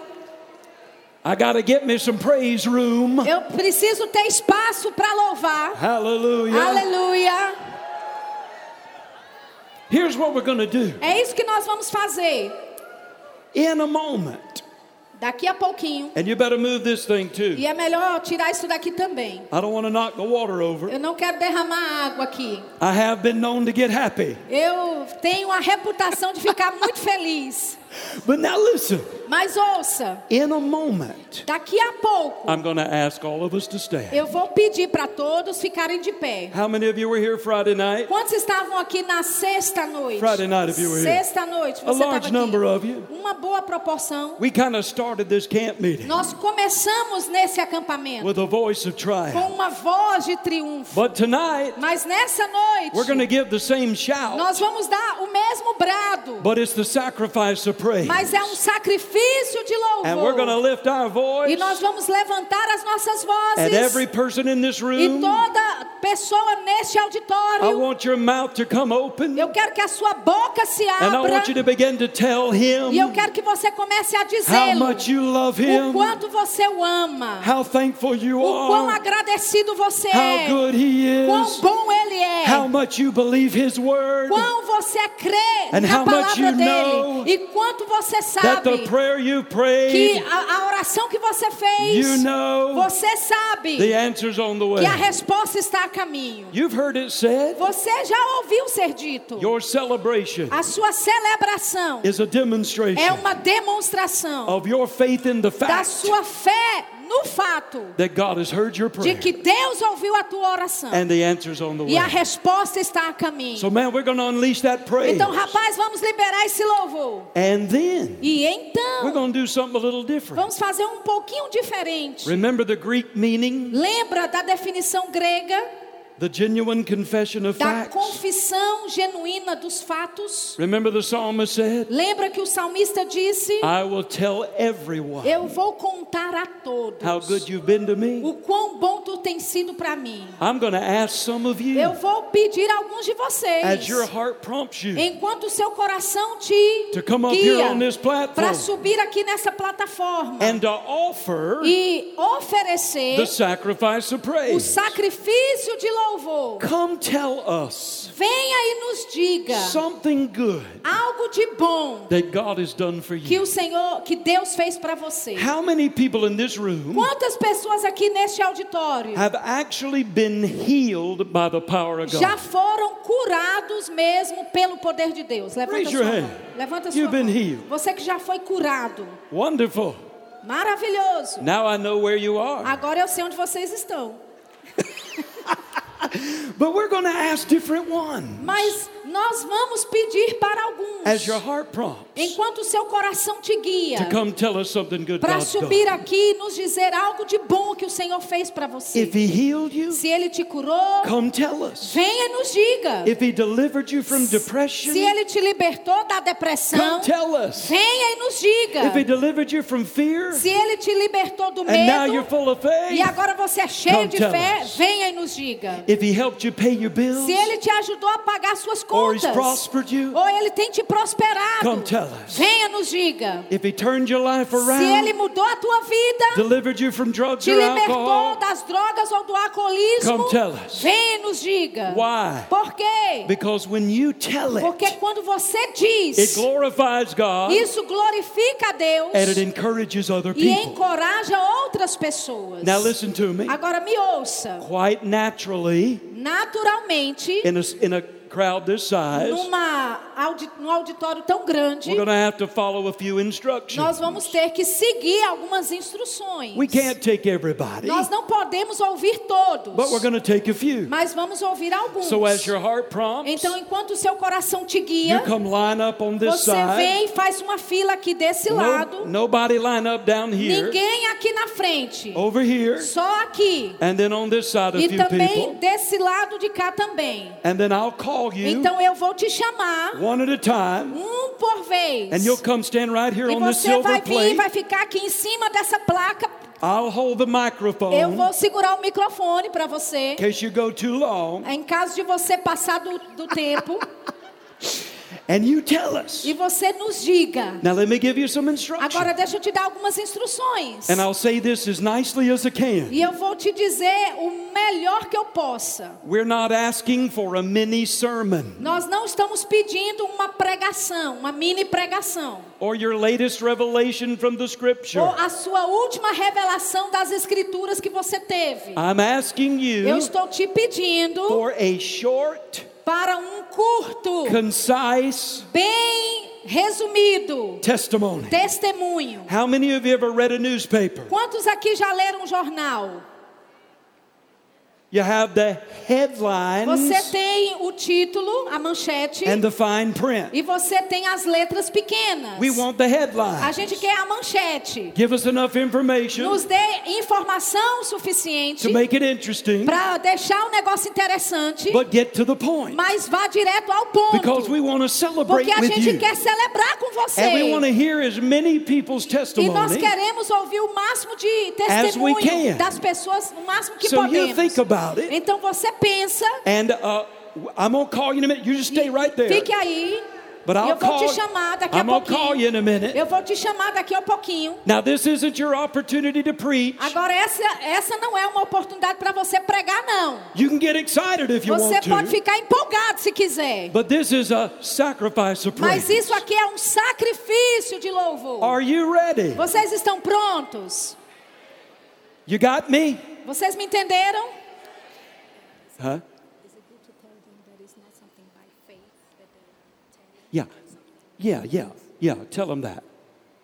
I got to get me some praise room. Eu preciso ter espaço para louvar. Hallelujah. Aleluia. Here's what we're to do. É isso que nós vamos fazer. In a moment, Daqui a pouquinho. and you better move this thing too. E é melhor tirar isso daqui também. I don't want to knock the water over. Eu não quero derramar água aqui. I have been known to get happy. Eu tenho a reputação de ficar muito feliz. But now listen, Mas ouça, in a moment, daqui a pouco I'm going to ask all of us to stand. eu vou pedir para todos ficarem de pé. How many of you were here Friday night? Quantos estavam aqui na sexta noite? Friday night, if you were here. Sexta noite, A você large estava number aqui. of you. Uma boa proporção. We kind of started this camp meeting Nós começamos nesse acampamento with a voice of com triumph. uma voz de triunfo. But tonight, Mas nessa we're going to noite, give the same shout, nós vamos dar o mesmo brado. but it's the sacrifice of praise. Mas é um sacrifício de And we're going to louvor. lift our E voice nós vamos levantar as nossas at every vozes. person in this E room. toda pessoa neste I auditório, want your mouth to come open, eu quero que a sua boca se and I abra. want you to begin to tell E eu him quero que você comece a how dizê-lo. much you love O him, quanto você o ama. how thankful you O quão are, agradecido você how é. good he Quão is, bom ele é. how much you believe his word, Quão você crê And na how much palavra you dele. know E quanto você that the sabe prayer you que prayed, a, a oração que você fez, you know você sabe the answer's on the que a resposta está a caminho. You've heard it said, Você já ouviu ser dito. A sua celebração é uma demonstração da sua fé no fato that God has heard your de prayer que Deus ouviu a tua oração and the answer's on the e a resposta está a caminho. So, man, we're going to unleash that praise. Então, rapaz, vamos liberar esse louvor. And then E we're então, going to do something a little different. vamos fazer um pouquinho diferente. Remember the Greek meaning, Lembra da definição grega the genuine confession of da facts? confissão genuína dos fatos? Remember the psalmist said, Lembra que o salmista disse: I will tell everyone Eu vou contar a todos how good you've been to me. o quão bom tu tem sido para mim. I'm going to ask some of you, Eu vou pedir a alguns de vocês, as your heart prompts you, enquanto o seu coração te to come up here guia, para subir aqui nessa plataforma and to offer e oferecer the sacrifice of o praise. sacrifício de louvor. Come tell us Venha e nos diga something good algo de bom that God has done for que you. o Senhor, que Deus fez para você. How many people in this room Quantas pessoas aqui neste auditório have actually been healed by the power of já God? foram curados mesmo pelo poder de Deus? Levanta Raise sua your mão. hand. Levanta sua You've been mão. healed. Você que já foi curado. Wonderful. Maravilhoso. Now I know where you are. Agora eu sei onde vocês estão. But we're going to ask different ones. Mas nós vamos pedir para alguns, as your heart prompts enquanto o seu coração te guia, para subir done. aqui e nos dizer algo de bom que o Senhor fez para você. If He healed you, Se Ele te curou, come tell us. venha e nos diga. If He delivered you from depression, Se Ele te libertou da depressão, come tell us. venha e nos diga. If He delivered you from fear, Se Ele te libertou do and now you're medo full of e faith, agora você é cheio de fé, us. venha e nos diga. if He helped you pay your bills, Se Ele te ajudou a pagar suas He's contas, prospered you, ou Ele tem te prosperado, come tell us. venha nos diga. If He turned your life Se Ele around, mudou a tua vida, delivered you from drugs te libertou alcohol, das drogas ou do alcoolismo, Come tell us. venha nos diga. why? Por quê? Because when you tell Porque it, quando você it diz, glorifies God isso glorifica a Deus and it encourages other e encoraja outras pessoas. Now listen to me. Agora me ouça. Quite naturally, Naturalmente, in a, in a crowd this size, numa audi num auditório tão grande, we're have to follow a few instructions. nós vamos ter que seguir algumas instruções. We can't take everybody, Nós não podemos ouvir todos, but we're take a few. mas vamos ouvir alguns. So as your heart prompts, Então, enquanto o seu coração te you guia, come line up on this você side. vem e faz uma fila aqui desse No- lado. nobody line up down here, Ninguém aqui na frente. over here, Só aqui. and then on this side a E few também people. desse lado de cá também. And then I'll call you Então eu vou te chamar one at a time, um por vez. and you'll come stand right here E on this você silver vai vir, plate. vai ficar aqui em cima dessa placa. I'll hold the microphone Eu vou segurar o microfone para você. in case you go too long, Em caso de você passar do, do tempo. and you tell us. e você nos diga. Now let me give you some instruction, Agora deixa eu te dar algumas instruções. and I'll say this as nicely as I can. E eu vou te dizer o melhor que eu possa. We're not asking for a mini sermon Nós não estamos pedindo uma pregação, uma mini pregação. or your latest revelation from the Ou scripture. a sua última revelação das escrituras que você teve. I'm asking Eu you estou te pedindo for a short, para um curto, concise bem resumido testimony. testemunho. How many of you ever read a newspaper? Quantos aqui já leram um jornal? You have the headlines Você tem o título, a manchete, and the fine print. e você tem as letras pequenas. We want the A headline. gente quer a manchete. Give us enough information Nos dê informação suficiente to make it interesting, para deixar o negócio interessante, but get to the point. mas vá direto ao ponto. Because we want to celebrate Porque a with gente you. quer celebrar com você. And we want to hear as many people's E nós testimony. queremos ouvir o máximo de testemunho das pessoas, o máximo que So you podemos. think about it. Então você pensa, And uh, I'm to call you in a minute. You just stay right there. fique aí. But I'll eu vou call, te chamar daqui a I'm going to call you in a pouquinho. minute. Eu vou te chamar daqui a pouquinho. Now, this isn't your opportunity to preach. Agora essa, essa não é uma oportunidade para você pregar não. You can get excited if you Você want pode to. ficar empolgado se quiser. But this is a sacrifice of Mas praise. isso aqui é um sacrifício de louvor. Are you ready? Vocês estão prontos? You got me? Vocês me entenderam? Huh? Yeah. Yeah, yeah, yeah. Tell them that.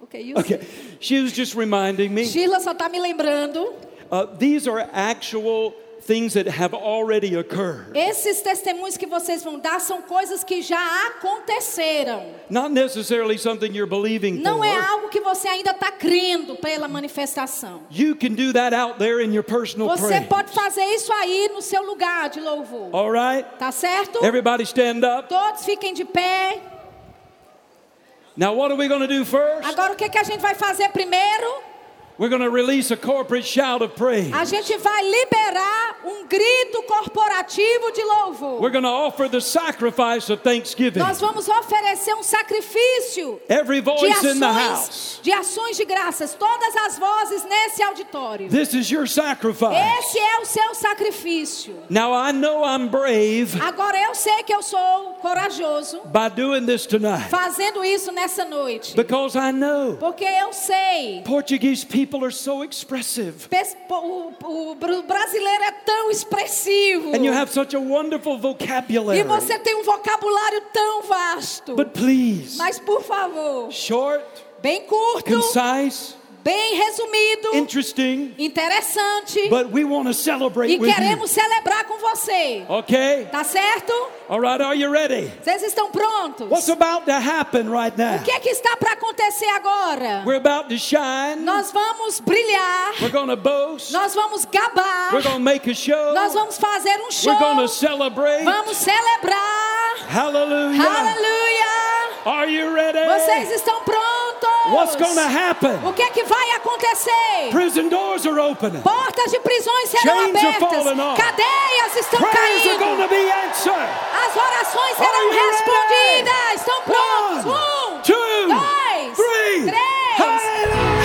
Ok, you Okay. She was just reminding me Sheila só está me lembrando. uh, these are actual things that have already occurred. Esses testemunhos que vocês vão dar são coisas que já aconteceram. Not necessarily something you're believing Não for. é algo que você ainda está crendo pela manifestação. You can do that out there in your personal Você praise. pode fazer isso aí no seu lugar de louvor. All right? Tá certo? Everybody stand up. Todos fiquem de pé. Now, what are we going to do first? Agora o que, que a gente vai fazer primeiro? A corporate shout of praise. A gente vai liberar um grito corporativo de louvor. We're going to offer the sacrifice of thanksgiving. Nós vamos oferecer um sacrifício Every de voice in the ações, house. de ações de graças. Todas as vozes nesse auditório. This is your sacrifice. Esse é o seu sacrifício. Now, I know I'm brave Agora eu sei que eu sou corajoso by doing this tonight fazendo isso nessa noite. because I know Porque eu sei. Portuguese people are so expressive. o brasileiro é tão expressivo. And you have such a wonderful vocabulary. E você tem um vocabulário tão vasto. But please, Mas por favor, short, bem curto, concise, bem resumido, interesting, interessante. but we want to celebrate E with you. queremos celebrar com você. Okay? Tá certo? All right, are you ready? Vocês estão prontos? What's about to happen right now? O que é que está para acontecer agora? We're about to shine. Nós vamos brilhar. We're to boast. Nós vamos gabar. We're to make a show. Nós vamos fazer um show. We're to celebrate. Vamos celebrar. Hallelujah. Aleluia. Are you ready? Vocês estão prontos? What's going to happen? O que é que vai acontecer? Prison doors are opening. Portas de prisões serão Chains are abertas. Cadeias estão Prayers are going caindo. to be answered. As orações Are serão respondidas. Estão prontos? One, Um, two, dois, three. três. Hallelujah.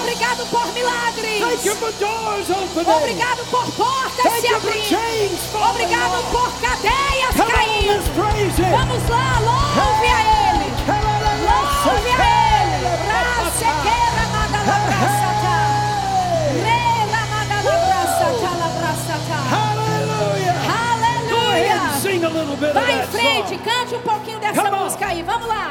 Obrigado por milagres. Obrigado por portas se abrirem. Obrigado por cadeias caindo. Vamos lá, louve a Ele. Louve a Ele. Rasequeira madalabraçata. Reira madalabraçata labraçata. Aleluia. Vai em frente, cante um pouquinho dessa música aí. Vamos lá.